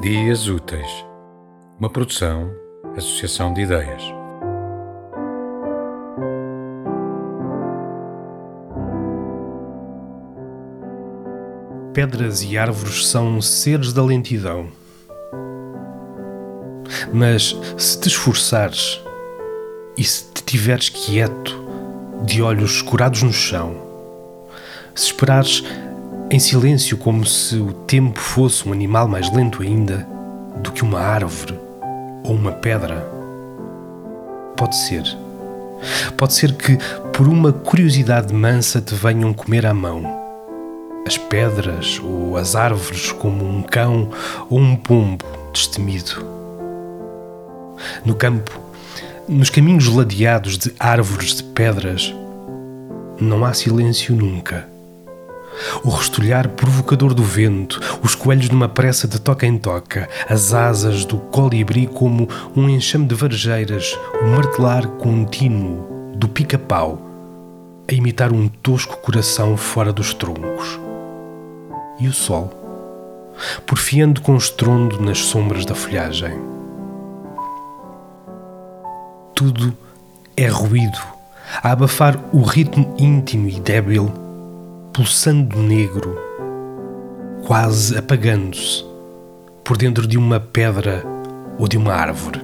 Dias Úteis, uma produção, associação de ideias. Pedras e árvores são seres da lentidão. Mas se te esforçares e se te tiveres quieto, de olhos escurados no chão, se esperares em silêncio, como se o tempo fosse um animal mais lento ainda do que uma árvore ou uma pedra. Pode ser. Pode ser que, por uma curiosidade mansa, te venham comer à mão as pedras ou as árvores como um cão ou um pombo destemido. No campo, nos caminhos ladeados de árvores de pedras, não há silêncio nunca o restolhar provocador do vento, os coelhos numa pressa de toca em toca, as asas do colibri como um enxame de varejeiras, o martelar contínuo do pica-pau, a imitar um tosco coração fora dos troncos. E o sol, porfiando com estrondo nas sombras da folhagem. Tudo é ruído, a abafar o ritmo íntimo e débil pulsando negro, quase apagando-se por dentro de uma pedra ou de uma árvore.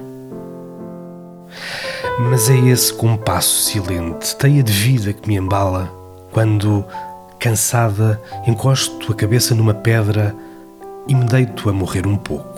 Mas é esse compasso silente, teia de vida que me embala quando, cansada, encosto a cabeça numa pedra e me deito a morrer um pouco.